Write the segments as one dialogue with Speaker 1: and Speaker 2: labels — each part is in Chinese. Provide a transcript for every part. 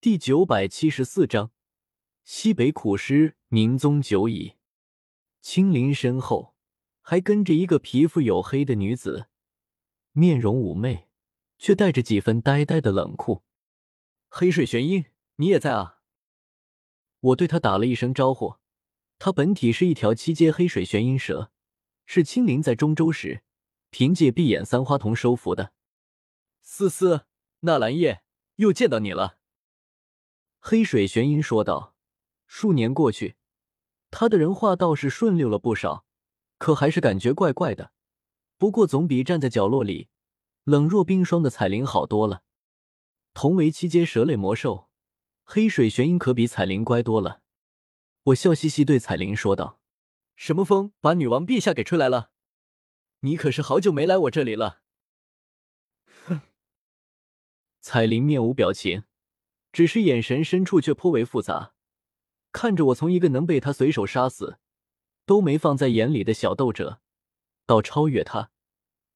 Speaker 1: 第九百七十四章，西北苦师名宗久矣。青林身后还跟着一个皮肤黝黑的女子，面容妩媚，却带着几分呆呆的冷酷。黑水玄音，你也在啊？我对他打了一声招呼。他本体是一条七阶黑水玄阴蛇，是青林在中州时凭借闭眼三花瞳收服的。思思，纳兰叶，又见到你了。黑水玄阴说道：“数年过去，他的人话倒是顺溜了不少，可还是感觉怪怪的。不过总比站在角落里冷若冰霜的彩铃好多了。同为七阶蛇类魔兽，黑水玄阴可比彩铃乖多了。”我笑嘻嘻对彩铃说道：“什么风把女王陛下给吹来了？你可是好久没来我这里了。”哼。彩铃面无表情。只是眼神深处却颇为复杂，看着我从一个能被他随手杀死都没放在眼里的小斗者，到超越他，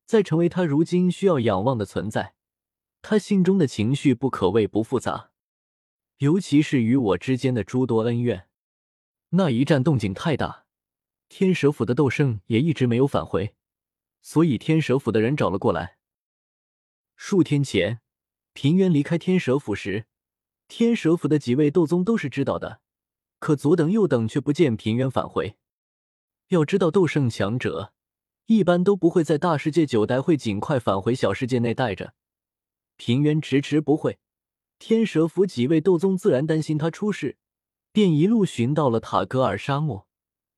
Speaker 1: 再成为他如今需要仰望的存在，他心中的情绪不可谓不复杂。尤其是与我之间的诸多恩怨，那一战动静太大，天蛇府的斗圣也一直没有返回，所以天蛇府的人找了过来。数天前，平原离开天蛇府时。天蛇府的几位斗宗都是知道的，可左等右等却不见平原返回。要知道，斗圣强者一般都不会在大世界九代会尽快返回小世界内待着。平原迟迟不会，天蛇府几位斗宗自然担心他出事，便一路寻到了塔格尔沙漠，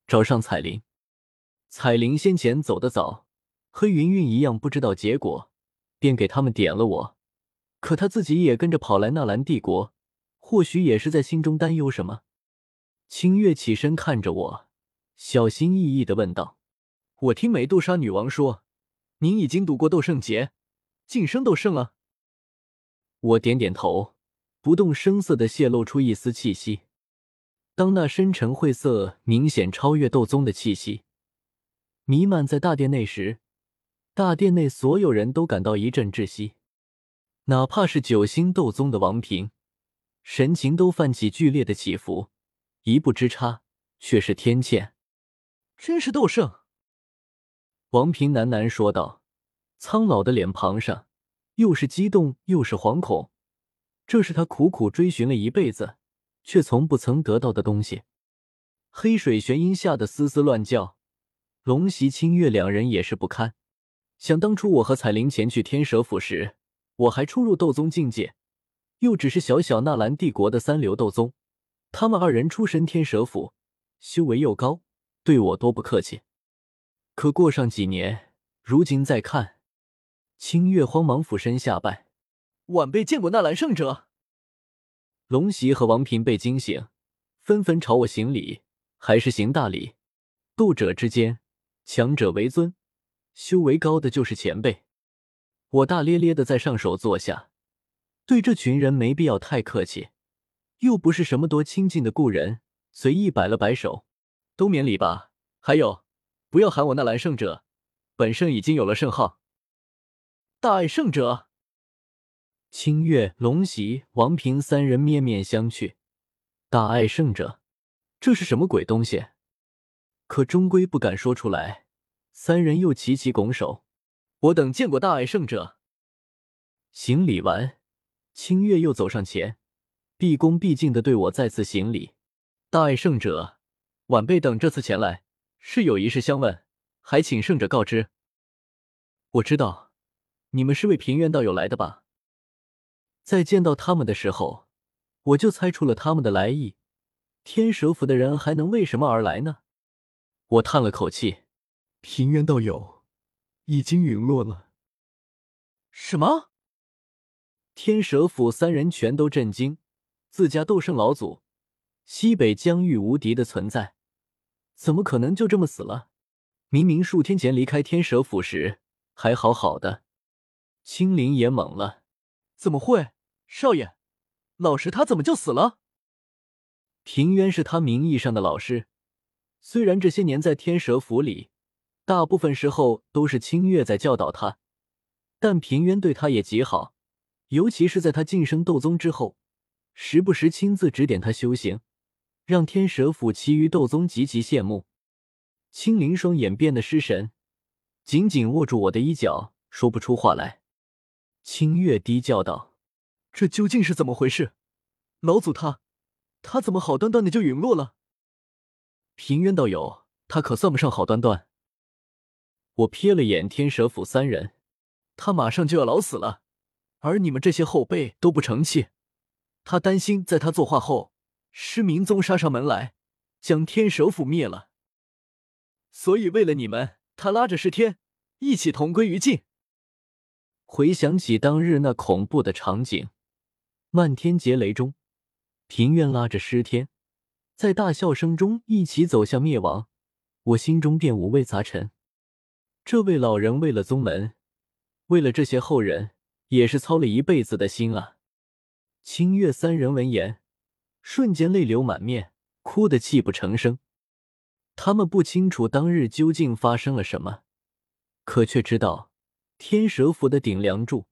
Speaker 1: 找上彩铃。彩铃先前走得早，和云云一样不知道结果，便给他们点了我。可他自己也跟着跑来纳兰帝国。或许也是在心中担忧什么，清月起身看着我，小心翼翼的问道：“我听美杜莎女王说，您已经度过斗圣劫，晋升斗圣了。”我点点头，不动声色的泄露出一丝气息。当那深沉晦涩、明显超越斗宗的气息弥漫在大殿内时，大殿内所有人都感到一阵窒息，哪怕是九星斗宗的王平。神情都泛起剧烈的起伏，一步之差却是天堑。真是斗圣！王平喃喃说道，苍老的脸庞上又是激动又是惶恐。这是他苦苦追寻了一辈子，却从不曾得到的东西。黑水玄阴吓得嘶嘶乱叫，龙袭清月两人也是不堪。想当初我和彩铃前去天蛇府时，我还初入斗宗境界。又只是小小纳兰帝国的三流斗宗，他们二人出身天蛇府，修为又高，对我多不客气。可过上几年，如今再看，清月慌忙俯身下拜，晚辈见过纳兰圣者。龙袭和王平被惊醒，纷纷朝我行礼，还是行大礼。斗者之间，强者为尊，修为高的就是前辈。我大咧咧的在上首坐下。对这群人没必要太客气，又不是什么多亲近的故人，随意摆了摆手，都免礼吧。还有，不要喊我纳兰圣者，本圣已经有了圣号。大爱圣者，清月、龙袭、王平三人面面相觑。大爱圣者，这是什么鬼东西？可终归不敢说出来。三人又齐齐拱手，我等见过大爱圣者。行礼完。清月又走上前，毕恭毕敬的对我再次行礼：“大爱圣者，晚辈等这次前来是有一事相问，还请圣者告知。”我知道，你们是为平原道友来的吧？在见到他们的时候，我就猜出了他们的来意。天蛇府的人还能为什么而来呢？我叹了口气：“
Speaker 2: 平原道友已经陨落了。”
Speaker 1: 什么？天蛇府三人全都震惊，自家斗圣老祖，西北疆域无敌的存在，怎么可能就这么死了？明明数天前离开天蛇府时还好好的。青灵也懵了，怎么会？少爷，老师他怎么就死了？平渊是他名义上的老师，虽然这些年在天蛇府里，大部分时候都是清月在教导他，但平渊对他也极好。尤其是在他晋升斗宗之后，时不时亲自指点他修行，让天蛇府其余斗宗极其羡慕。青灵双眼变得失神，紧紧握住我的衣角，说不出话来。清月低叫道：“
Speaker 2: 这究竟是怎么回事？老祖他，他怎么好端端的就陨落了？”
Speaker 1: 平渊道友，他可算不上好端端。我瞥了眼天蛇府三人，
Speaker 2: 他马上就要老死了，而你们这些后辈都不成器。他担心在他作画后，失明宗杀上门来，将天蛇府灭了。所以为了你们，他拉着尸天一起同归于尽。
Speaker 1: 回想起当日那恐怖的场景，漫天劫雷中，平渊拉着尸天，在大笑声中一起走向灭亡，我心中便五味杂陈。这位老人为了宗门，为了这些后人，也是操了一辈子的心啊！清月三人闻言，瞬间泪流满面，哭得泣不成声。他们不清楚当日究竟发生了什么，可却知道天蛇府的顶梁柱，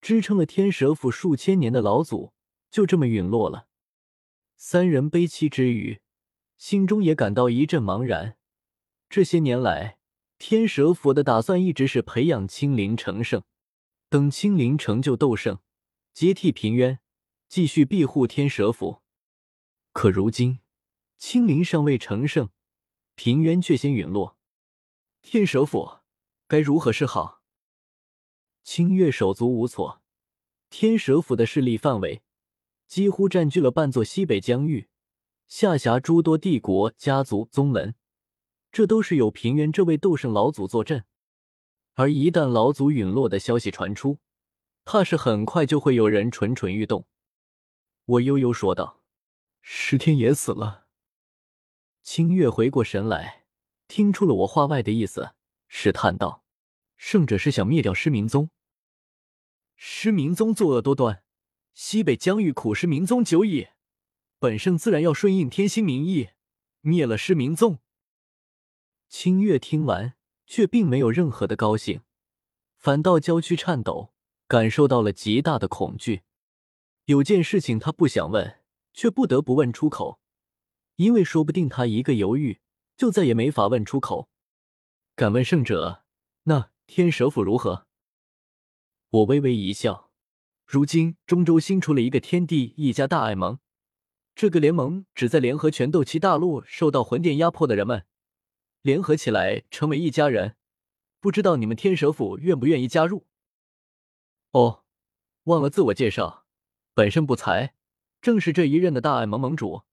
Speaker 1: 支撑了天蛇府数千年的老祖，就这么陨落了。三人悲戚之余，心中也感到一阵茫然。这些年来，天蛇府的打算一直是培养青灵成圣，等青灵成就斗圣，接替平渊，继续庇护天蛇府。可如今青灵尚未成圣，平渊却先陨落，
Speaker 2: 天蛇府该如何是好？
Speaker 1: 清月手足无措。天蛇府的势力范围几乎占据了半座西北疆域，下辖诸多帝国、家族、宗门。这都是有平原这位斗圣老祖坐镇，而一旦老祖陨落的消息传出，怕是很快就会有人蠢蠢欲动。我悠悠说道：“
Speaker 2: 石天也死了。”
Speaker 1: 清月回过神来，听出了我话外的意思，试探道：“圣者是想灭掉失明宗？
Speaker 2: 失明宗作恶多端，西北疆域苦失明宗久矣，本圣自然要顺应天心民意，灭了失明宗。”
Speaker 1: 清月听完，却并没有任何的高兴，反倒娇躯颤抖，感受到了极大的恐惧。有件事情他不想问，却不得不问出口，因为说不定他一个犹豫，就再也没法问出口。敢问圣者，那天蛇府如何？我微微一笑，
Speaker 2: 如今中州新出了一个天地一家大爱盟，这个联盟旨在联合全斗气大陆受到魂殿压迫的人们。联合起来成为一家人，不知道你们天蛇府愿不愿意加入？
Speaker 1: 哦，忘了自我介绍，本身不才，正是这一任的大爱盟盟主。